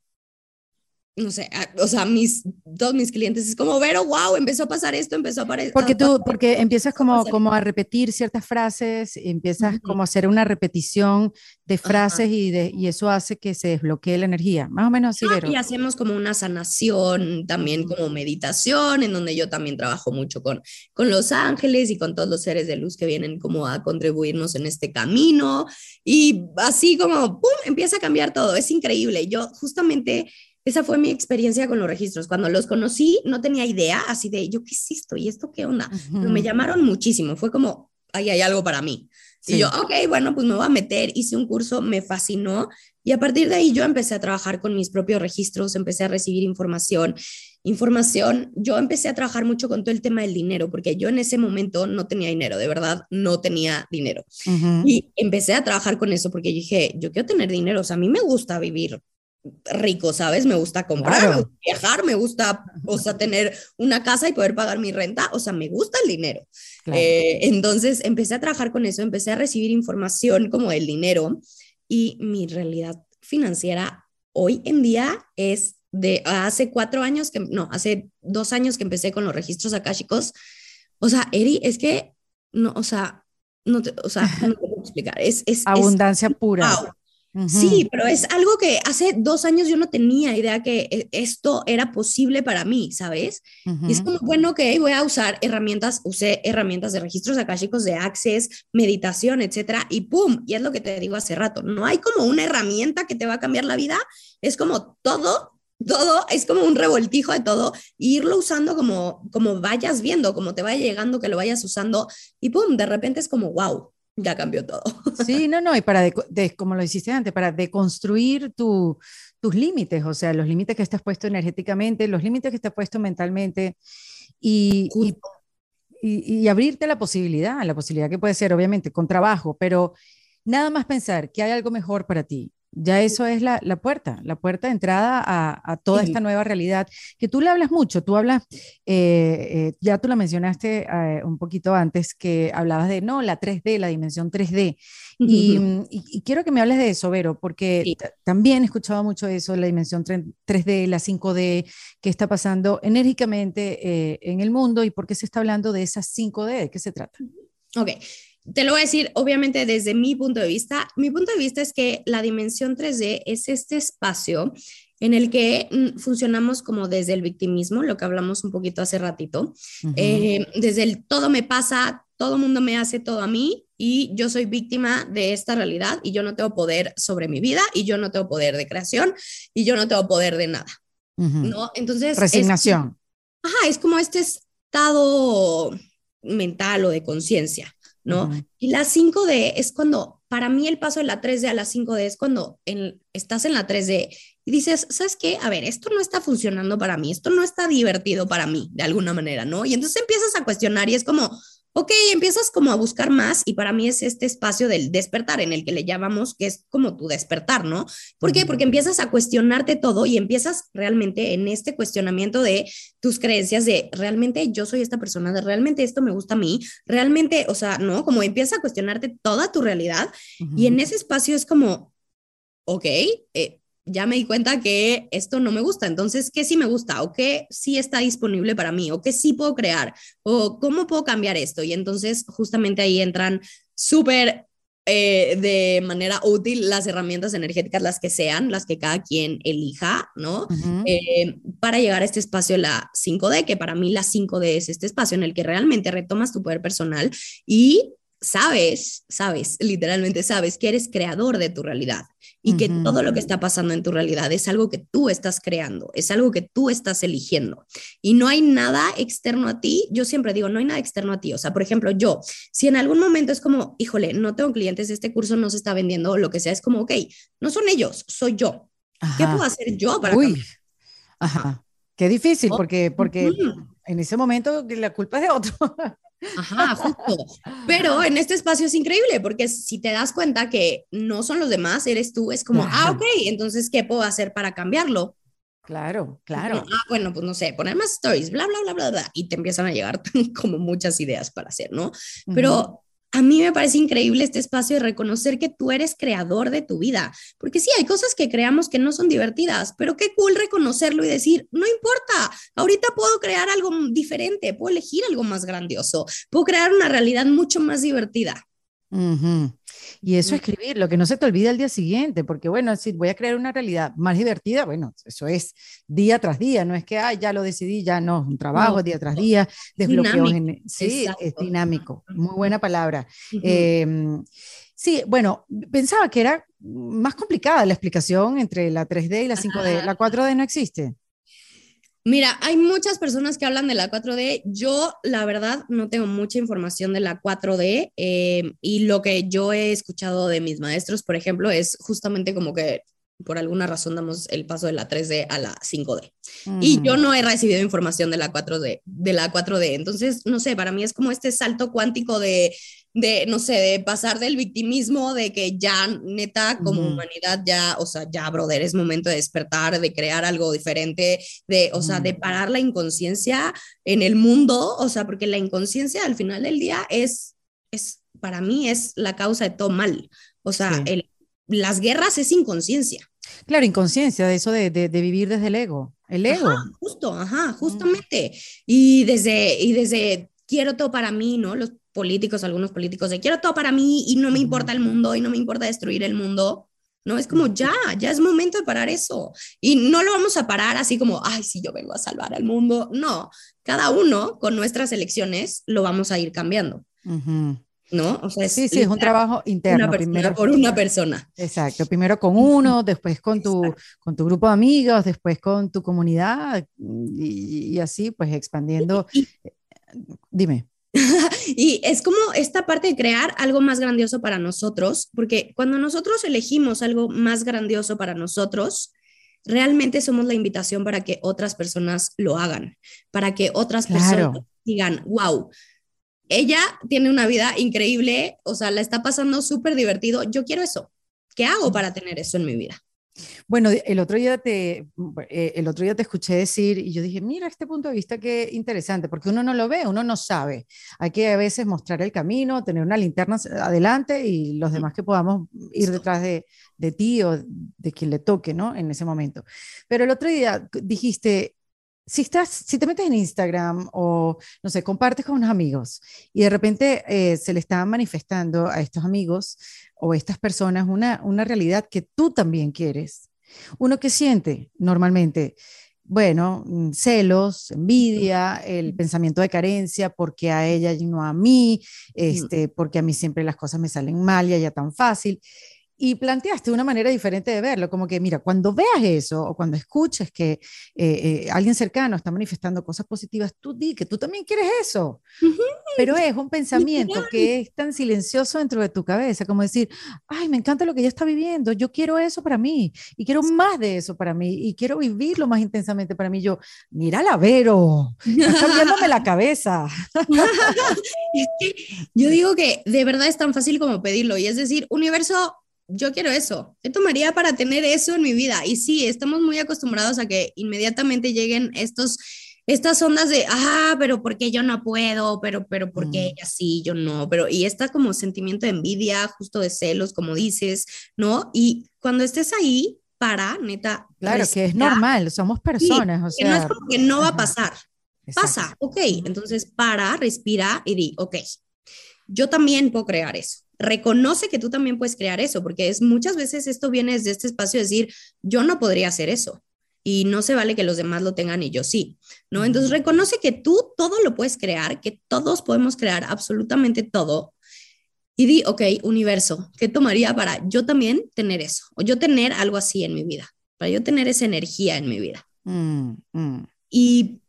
no sé, o sea, mis, todos mis clientes es como, Vero, wow, empezó a pasar esto, empezó a aparecer. Porque tú, porque empiezas como, como a repetir ciertas frases, empiezas como a hacer una repetición de frases y, de, y eso hace que se desbloquee la energía, más o menos así, ah, Vero. Y hacemos como una sanación, también como meditación, en donde yo también trabajo mucho con, con los ángeles y con todos los seres de luz que vienen como a contribuirnos en este camino. Y así como, ¡pum!, empieza a cambiar todo, es increíble. Yo justamente esa fue mi experiencia con los registros. Cuando los conocí, no tenía idea así de, ¿yo qué es esto? ¿Y esto qué onda? me llamaron muchísimo. Fue como, ahí hay algo para mí. Y yo, ok, bueno, pues me voy a meter. Hice un curso, me fascinó. Y a partir de ahí yo empecé a trabajar con mis propios registros, empecé a recibir información. Información, yo empecé a trabajar mucho con todo el tema del dinero, porque yo en ese momento no tenía dinero, de verdad, no tenía dinero. Y empecé a trabajar con eso porque dije, yo quiero tener dinero, o sea, a mí me gusta vivir rico, ¿sabes? Me gusta comprar, viajar, me gusta, o sea, tener una casa y poder pagar mi renta, o sea, me gusta el dinero. Eh, entonces empecé a trabajar con eso, empecé a recibir información como del dinero y mi realidad financiera hoy en día es de hace cuatro años que, no, hace dos años que empecé con los registros akáshicos. O sea, Eri, es que, no, o sea, no te, o sea, no te puedo explicar. Es, es abundancia pura. Sí, pero es algo que hace dos años yo no tenía idea que e, esto era posible para mí, ¿sabes? Y es como, bueno, que voy a usar herramientas, usé herramientas de registros akáshicos, de Access, meditación, etcétera, y pum, y es lo que te digo hace rato, no hay como una herramienta que te va a cambiar la vida, es como todo todo es como un revoltijo de todo, irlo usando como, como vayas viendo, como te vaya llegando, que lo vayas usando y pum, de repente es como, wow, ya cambió todo. <laughs> Sí, no, no, y para, de, como lo hiciste antes, para deconstruir tu, tus límites, o sea, los límites que estás puesto energéticamente, los límites que estás puesto mentalmente y, y, y, abrirte la posibilidad, la posibilidad que puede ser, obviamente, con trabajo, pero nada más pensar que hay algo mejor para ti, ya eso es la, la puerta, la puerta de entrada a, a toda esta nueva realidad, que tú le hablas mucho, tú hablas, eh, eh, ya tú la mencionaste eh, un poquito antes, que hablabas de, no, la 3D, la dimensión 3D, y, y, quiero que me hables de eso, Vero, porque también he escuchado mucho eso, la dimensión 3D, la 5D, qué está pasando enérgicamente en el mundo y por qué se está hablando de esas 5D, ¿de qué se trata? Ok, te lo voy a decir, obviamente, desde mi punto de vista. Mi punto de vista es que la dimensión 3D es este espacio en el que mm, funcionamos como desde el victimismo, lo que hablamos un poquito hace ratito, eh, desde el todo me pasa, todo mundo me hace todo a mí y yo soy víctima de esta realidad y yo no tengo poder sobre mi vida y yo no tengo poder de creación y yo no tengo poder de nada. ¿no? Entonces... Resignación. Ajá, es como este estado mental o de conciencia, ¿no? Y la 5D es cuando, para mí el paso de la 3D a la 5D es cuando estás en la 3D y dices, ¿sabes qué? A ver, esto no está funcionando para mí, esto no está divertido para mí, de alguna manera, ¿no? Y entonces empiezas a cuestionar y es como, ok, empiezas como a buscar más y para mí es este espacio del despertar en el que le llamamos que es como tu despertar, ¿no? ¿Por qué? Porque empiezas a cuestionarte todo y empiezas realmente en este cuestionamiento de tus creencias de realmente yo soy esta persona, de realmente esto me gusta a mí, realmente, o sea, ¿no? Como empiezas a cuestionarte toda tu realidad y en ese espacio es como, ok, eh, ya me di cuenta que esto no me gusta, entonces, ¿qué sí me gusta? ¿O qué sí está disponible para mí? ¿O qué sí puedo crear? ¿O cómo puedo cambiar esto? Y entonces, justamente ahí entran súper eh, de manera útil las herramientas energéticas, las que sean, las que cada quien elija, ¿no? Eh, para llegar a este espacio la 5D, que para mí la 5D es este espacio en el que realmente retomas tu poder personal y sabes, sabes, literalmente sabes que eres creador de tu realidad y que todo lo que está pasando en tu realidad es algo que tú estás creando, es algo que tú estás eligiendo y no hay nada externo a ti. Yo siempre digo, no hay nada externo a ti. O sea, por ejemplo, yo, si en algún momento es como, híjole, no tengo clientes, este curso no se está vendiendo lo que sea, es como, ok, no son ellos, soy yo. ¿Qué puedo hacer yo para Uy. Ajá. Qué difícil, porque, porque en ese momento la culpa es de otro. <laughs> Ajá, justo. Pero en este espacio es increíble porque si te das cuenta que no son los demás, eres tú, es como, ah, ok, entonces, ¿qué puedo hacer para cambiarlo? Claro, claro. ah, bueno, pues no sé, poner más stories, bla, bla, bla, bla, bla, y te empiezan a llegar <laughs> como muchas ideas para hacer, ¿no? Pero a mí me parece increíble este espacio de reconocer que tú eres creador de tu vida, porque sí, hay cosas que creamos que no son divertidas, pero qué cool reconocerlo y decir, no importa, ahorita puedo crear algo diferente, puedo elegir algo más grandioso, puedo crear una realidad mucho más divertida. Y eso escribir, lo que no se te olvida el día siguiente, porque bueno, si voy a crear una realidad más divertida, bueno, eso es día tras día, no es que, ay, ya lo decidí, ya no, un trabajo día tras día, desbloqueo, sí, es dinámico, muy buena palabra. Em, sí, bueno, pensaba que era más complicada la explicación entre la 3D y la 5D, la 4D no existe. Mira, hay muchas personas que hablan de la 4D. Yo, la verdad, no tengo mucha información de la 4D eh, y lo que yo he escuchado de mis maestros, por ejemplo, es justamente como que por alguna razón damos el paso de la 3D a la 5D. Y yo no he recibido información de la 4D, de la 4D. Entonces, no sé, para mí es como este salto cuántico de de, no sé, de pasar del victimismo, de que ya neta como humanidad ya, o sea, ya, brother, es momento de despertar, de crear algo diferente, de, o sea, de parar la inconsciencia en el mundo, o sea, porque la inconsciencia al final del día es, es para mí, es la causa de todo mal. O sea, el, las guerras es inconsciencia. Claro, inconsciencia, de eso de, de, vivir desde el ego, el ego. justo, ajá, justamente. Y desde, y desde quiero todo para mí, ¿no? Los políticos, algunos políticos, de quiero todo para mí y no me importa el mundo y no me importa destruir el mundo. No, es como ya, ya es momento de parar eso. Y no lo vamos a parar así como, ay, sí, yo vengo a salvar al mundo. No, cada uno con nuestras elecciones lo vamos a ir cambiando. ¿No? O sea, sí, sí, es un trabajo interno. primero por una persona. Exacto, primero con uno, después con tu, con tu grupo de amigos, después con tu comunidad y, así pues expandiendo. Dime. <laughs> y es como esta parte de crear algo más grandioso para nosotros, porque cuando nosotros elegimos algo más grandioso para nosotros, realmente somos la invitación para que otras personas lo hagan, para que otras personas digan, wow, ella tiene una vida increíble, o sea, la está pasando súper divertido, yo quiero eso. ¿Qué hago para tener eso en mi vida? Bueno, el otro, día te, eh, el otro día te escuché decir y yo dije, mira este punto de vista qué interesante, porque uno no lo ve, uno no sabe. Hay que a veces mostrar el camino, tener una linterna adelante y los demás que podamos ir detrás de, de ti o de quien le toque, ¿no? En ese momento. Pero el otro día dijiste, si, estás, si te metes en Instagram o, no sé, compartes con unos amigos y de repente eh, se le está manifestando a estos amigos o estas personas una, una realidad que tú también quieres, uno que siente normalmente, bueno, mm, celos, envidia, el pensamiento de carencia, porque a ella y no a mí, este, porque a mí siempre las cosas me salen mal y a ella tan fácil. Y planteaste una manera diferente de verlo, como que, mira, cuando veas eso o cuando escuches que eh, eh, alguien cercano está manifestando cosas positivas, tú di que tú también quieres eso. Pero es un pensamiento que es tan silencioso dentro de tu cabeza, como decir, ay, me encanta lo que ella está viviendo, yo quiero eso para mí y quiero más de eso para mí y quiero vivirlo más intensamente para mí. Yo, mira la Vero, está cambiándome la cabeza. <laughs> yo digo que de verdad es tan fácil como pedirlo y es decir, universo, yo quiero eso. ¿Qué tomaría para tener eso en mi vida? Y sí, estamos muy acostumbrados a que inmediatamente lleguen estos estas ondas de, ah, pero ¿por qué yo no puedo? Pero, pero ¿por qué mm. ella sí, yo no? Pero, y está como sentimiento de envidia, justo de celos, como dices, ¿no? Y cuando estés ahí, para, neta. Claro, que es normal, somos personas, o sea. no es como que no va a pasar. Pasa, ok. Entonces, para, respira y di, ok, yo también puedo crear eso reconoce que tú también puedes crear eso, porque es muchas veces esto viene desde este espacio de decir, yo no podría hacer eso y no se vale que los demás lo tengan y yo sí, ¿no? Entonces reconoce que tú todo lo puedes crear, que todos podemos crear absolutamente todo. Y di, ok, universo, ¿qué tomaría para yo también tener eso? O yo tener algo así en mi vida, para yo tener esa energía en mi vida. Mm, mm. Y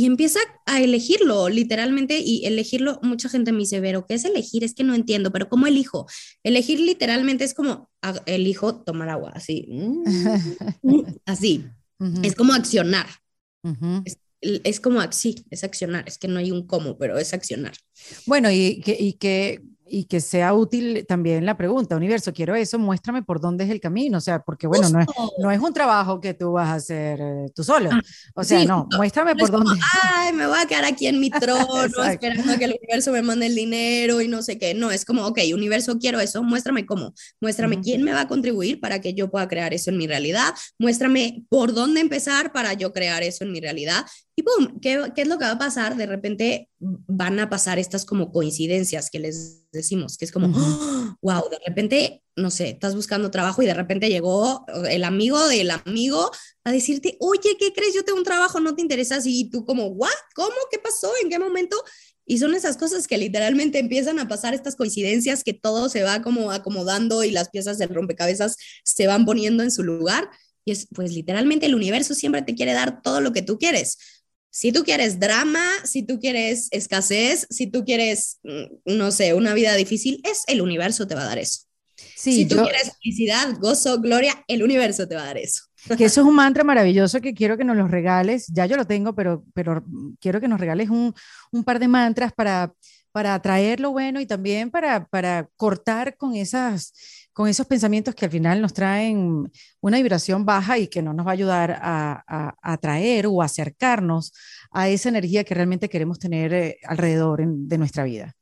y empieza a elegirlo literalmente y elegirlo, mucha gente me dice, pero ¿qué es elegir? Es que no entiendo, pero ¿cómo elijo? Elegir literalmente es como, elijo tomar agua, así, <laughs> mm, así, es como accionar. es, como, sí, es accionar, es que no hay un cómo, pero es accionar. Bueno, y que, y que y que sea útil también la pregunta, universo, quiero eso, muéstrame por dónde es el camino, o sea, porque bueno, no es, no es un trabajo que tú vas a hacer eh, tú solo, ah, o sea, no, muéstrame por dónde. Ay, me voy a quedar aquí en mi <laughs> trono esperando que el universo me mande el dinero y no sé qué, no, es como, ok, universo, quiero eso, muéstrame cómo, muéstrame quién me va a contribuir para que yo pueda crear eso en mi realidad, muéstrame por dónde empezar para yo crear eso en mi realidad y ¡pum! ¿Qué, ¿Qué, es lo que va a pasar? De repente van a pasar estas como coincidencias que les decimos, que es como, wow, <gasps> de repente, no sé, estás buscando trabajo y de repente llegó el amigo del amigo a decirte, oye, ¿qué crees? Yo tengo un trabajo, ¿no te interesa? Y tú como, ¿what? ¿Cómo? ¿Qué pasó? ¿En qué momento? Y son esas cosas que literalmente empiezan a pasar, estas coincidencias que todo se va como acomodando y las piezas del rompecabezas se van poniendo en su lugar. Y es, pues literalmente el universo siempre te quiere dar todo lo que tú quieres si tú quieres drama, si tú quieres escasez, si tú quieres, mm, no sé, una vida difícil, es el universo te va a dar eso. si tú quieres felicidad, gozo, gloria, el universo te va a dar eso. <laughs> Que eso es un mantra maravilloso que quiero que nos lo regales. Ya yo lo tengo, pero, pero quiero que nos regales un, un par de mantras para, para atraer lo bueno y también para, para cortar con esas con esos pensamientos que al final nos traen una vibración baja y que no nos va a ayudar a, atraer o acercarnos a esa energía que realmente queremos tener eh, alrededor de nuestra vida.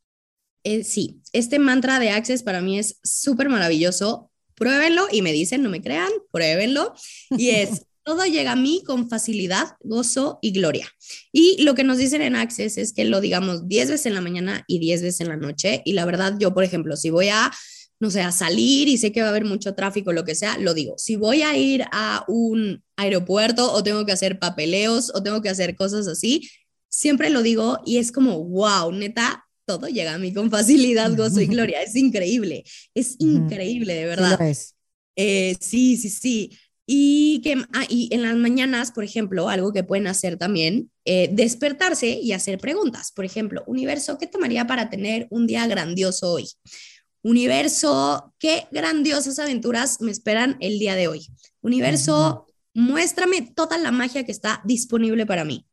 Eh, sí, este mantra de Access para mí es súper maravilloso. Pruébenlo y me dicen, no me crean, pruébenlo. Y es, <laughs> todo llega a mí con facilidad, gozo y gloria. Y lo que nos dicen en Access es que lo digamos 10 veces en la mañana y 10 veces en la noche. Y la verdad, yo, por ejemplo, si voy a no sé, a salir y sé que va a haber mucho tráfico, lo que sea, lo digo. Si voy a ir a un aeropuerto o tengo que hacer papeleos o tengo que hacer cosas así, siempre lo digo y es como, wow, neta, todo llega a mí con facilidad, gozo y gloria. Es increíble, es increíble, de verdad. Eh, sí, sí, sí. Y, que, ah, y en las mañanas, por ejemplo, algo que pueden hacer también, eh, despertarse y hacer preguntas. Por ejemplo, universo, ¿qué tomaría para tener un día grandioso hoy? Universo, qué grandiosas aventuras me esperan el día de hoy. Universo, muéstrame toda la magia que está disponible para mí.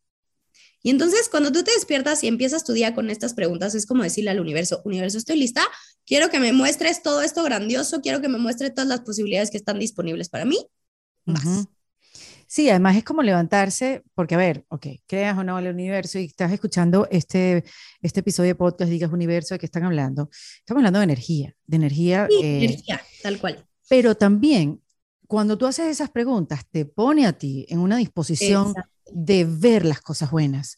Y entonces cuando tú te despiertas y empiezas tu día con estas preguntas, es como decirle al universo, universo, estoy lista, quiero que me muestres todo esto grandioso, quiero que me muestres todas las posibilidades que están disponibles para mí. Vas. Sí, además es como levantarse, porque a ver, ok, creas o no el universo y estás escuchando este, este episodio de podcast, digas universo, ¿de qué están hablando? Estamos hablando de energía, de energía. Sí, eh, energía, tal cual. Pero también, cuando tú haces esas preguntas, te pone a ti en una disposición de ver las cosas buenas.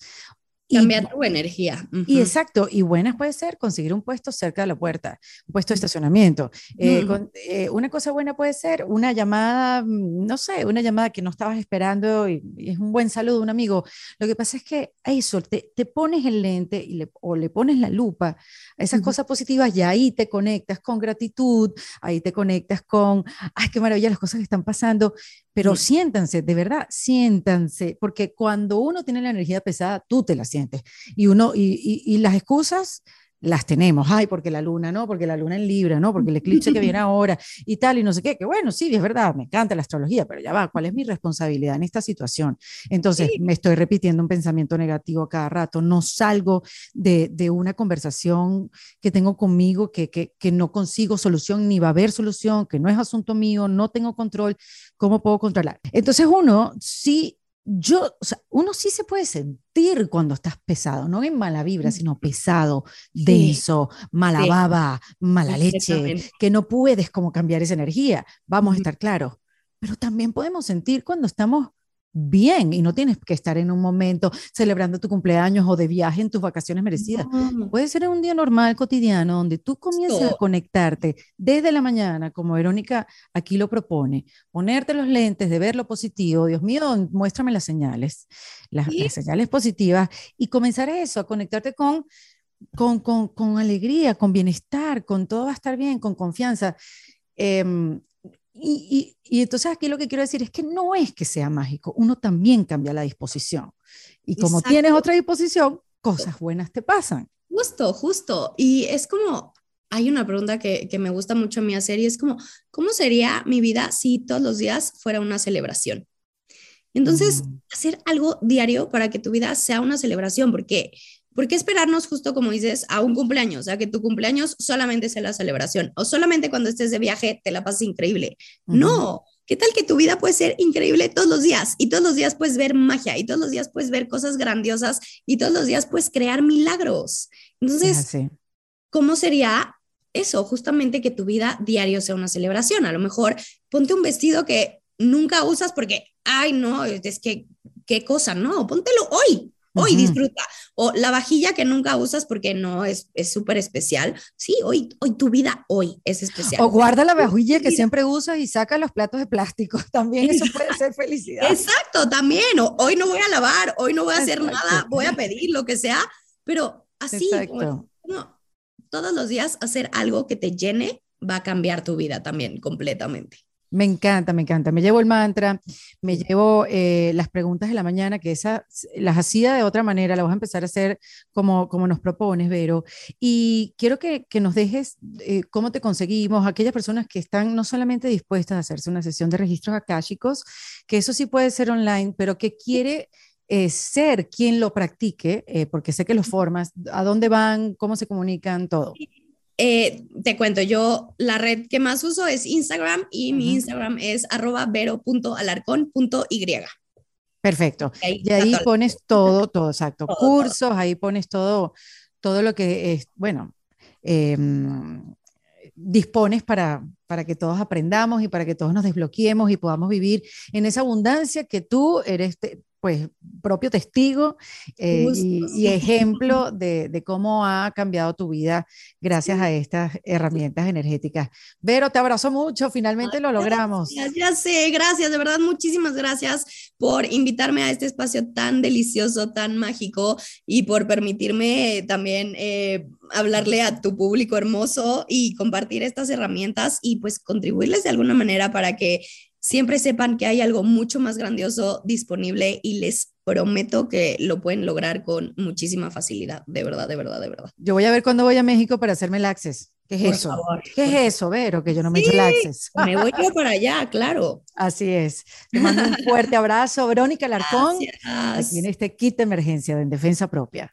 Cambiar tu energía. Y exacto, y buenas puede ser conseguir un puesto cerca de la puerta, un puesto de estacionamiento. Eh, eh, una cosa buena puede ser una llamada, mm, no sé, una llamada que no estabas esperando y, es un buen saludo de un amigo. Lo que pasa es que eso, te, te pones el lente y le, o le pones la lupa a esas cosas positivas y ahí te conectas con gratitud, ahí te conectas con, ay, qué maravilla las cosas que están pasando, pero siéntanse, de verdad, siéntanse, porque cuando uno tiene la energía pesada, tú te la sientes. Y uno, y, y, las excusas las tenemos, ay, porque la luna, ¿no? Porque la luna en Libra, ¿no? Porque el eclipse que viene <laughs> ahora y tal, y no sé qué, que bueno, sí, es verdad, me encanta la astrología, pero ya va, ¿cuál es mi responsabilidad en esta situación? Entonces, me estoy repitiendo un pensamiento negativo cada rato, no salgo de, de una conversación que tengo conmigo que, que, que no consigo solución, ni va a haber solución, que no es asunto mío, no tengo control, ¿cómo puedo controlar? Entonces, uno sí yo, o sea, uno sí se puede sentir cuando estás pesado, no en mala vibra, sino pesado, denso, mala baba, mala leche, que no puedes como cambiar esa energía, vamos a estar claros. Pero también podemos sentir cuando estamos bien y no tienes que estar en un momento celebrando tu cumpleaños o de viaje en tus vacaciones merecidas. Puede ser un día normal, cotidiano, donde tú comienzas a conectarte desde la mañana, como Verónica aquí lo propone, ponerte los lentes de ver lo positivo, Dios mío, muéstrame las señales, las, señales positivas y comenzar eso, a conectarte con con, con, con, alegría, con bienestar, con todo va a estar bien, con confianza. Eh, y, y, entonces aquí lo que quiero decir es que no es que sea mágico, uno también cambia la disposición. Y como tienes otra disposición, cosas buenas te pasan. Justo, justo. Y es como, hay una pregunta que, que me gusta mucho a mí hacer y es como, ¿cómo sería mi vida si todos los días fuera una celebración? Entonces, mm. hacer algo diario para que tu vida sea una celebración, porque ¿Por qué esperarnos justo como dices a un cumpleaños? O sea, que tu cumpleaños solamente sea la celebración o solamente cuando estés de viaje te la pases increíble. No, ¿qué tal que tu vida puede ser increíble todos los días? Y todos los días puedes ver magia y todos los días puedes ver cosas grandiosas y todos los días puedes crear milagros. Entonces, ¿cómo sería eso? Justamente que tu vida diario sea una celebración. A lo mejor ponte un vestido que nunca usas porque, ay, no, es que, qué cosa, no, póntelo hoy Hoy disfruta. O la vajilla que nunca usas porque no es súper especial. Sí, hoy, hoy tu vida hoy es especial. O guarda la vajilla que siempre usas y saca los platos de plástico. <laughs> También eso puede ser felicidad. Exacto, también. O, hoy no voy a lavar, hoy no voy a hacer nada, voy a pedir lo que sea. Pero así, todos los días hacer algo que te llene va a cambiar tu vida también completamente. Me encanta, me encanta. Me llevo el mantra, me llevo eh, las preguntas de la mañana, que esas las hacía de otra manera, las voy a empezar a hacer como, como nos propones, Vero. Y quiero que, que nos dejes eh, cómo te conseguimos, aquellas personas que están no solamente dispuestas a hacerse una sesión de registros akáshicos, que eso sí puede ser online, pero que quiere eh, ser quien lo practique, porque sé que lo formas, a dónde van, cómo se comunican, todo. Eh, te cuento, yo la red que más uso es Instagram y mi Instagram es arroba vero.alarcón.y. Perfecto. Y ahí, pones <laughs> todo, todo, exacto. Cursos, ahí pones todo, todo lo que es, bueno, em, dispones para, para que todos aprendamos y para que todos nos desbloqueemos y podamos vivir en esa abundancia que tú eres, pues propio testigo eh, y, ejemplo de, de, cómo ha cambiado tu vida gracias a estas herramientas energéticas. Vero, te abrazo mucho, finalmente lo logramos. Gracias, ya sé, gracias, de verdad, muchísimas gracias por invitarme a este espacio tan delicioso, tan mágico y por permitirme también eh, hablarle a tu público hermoso y compartir estas herramientas y pues contribuirles de alguna manera para que siempre sepan que hay algo mucho más grandioso disponible y les prometo que lo pueden lograr con muchísima facilidad, de verdad, de verdad, de verdad. Yo voy a ver cuándo voy a México para hacerme el access. ¿Qué es eso? ¿Qué es eso, Vero? Que yo no me he hecho el access. Me voy yo <laughs> para allá, claro. Así es. Te mando un fuerte <laughs> abrazo, Verónica Larcón, aquí en este kit de emergencia de En Defensa Propia.